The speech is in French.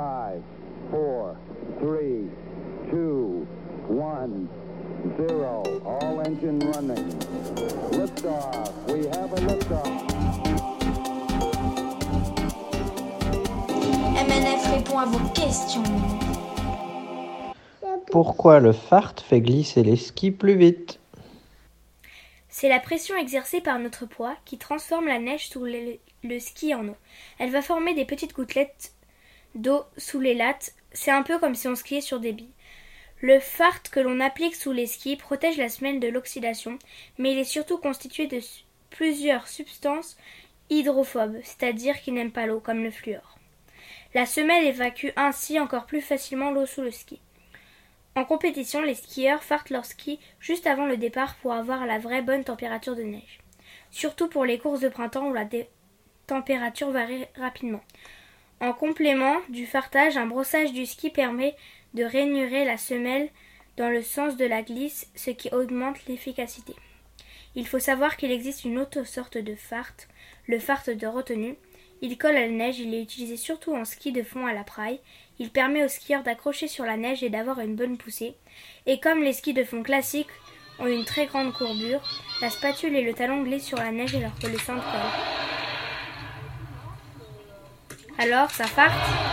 5, 4, 3, 2, 1, 0. All engine running. Liftoff. We have a liftoff. MNF répond à vos questions. Pourquoi le fart fait glisser les skis plus vite? C'est la pression exercée par notre poids qui transforme la neige sous le, le ski en eau. Elle va former des petites gouttelettes d'eau sous les lattes. C'est un peu comme si on skiait sur des billes. Le fart que l'on applique sous les skis protège la semelle de l'oxydation, mais il est surtout constitué de plusieurs substances hydrophobes, c'est-à-dire qui n'aiment pas l'eau, comme le fluor. La semelle évacue ainsi encore plus facilement l'eau sous le ski. En compétition, les skieurs fartent leur ski juste avant le départ pour avoir la vraie bonne température de neige. Surtout pour les courses de printemps où la température varie rapidement. En complément du fartage, un brossage du ski permet de rainurer la semelle dans le sens de la glisse, ce qui augmente l'efficacité. Il faut savoir qu'il existe une autre sorte de fart, le fart de retenue. Il colle à la neige, il est utilisé surtout en ski de fond à la praille. Il permet aux skieurs d'accrocher sur la neige et d'avoir une bonne poussée. Et comme les skis de fond classiques ont une très grande courbure, la spatule et le talon glissent sur la neige alors que le centre colle. Alors, ça farte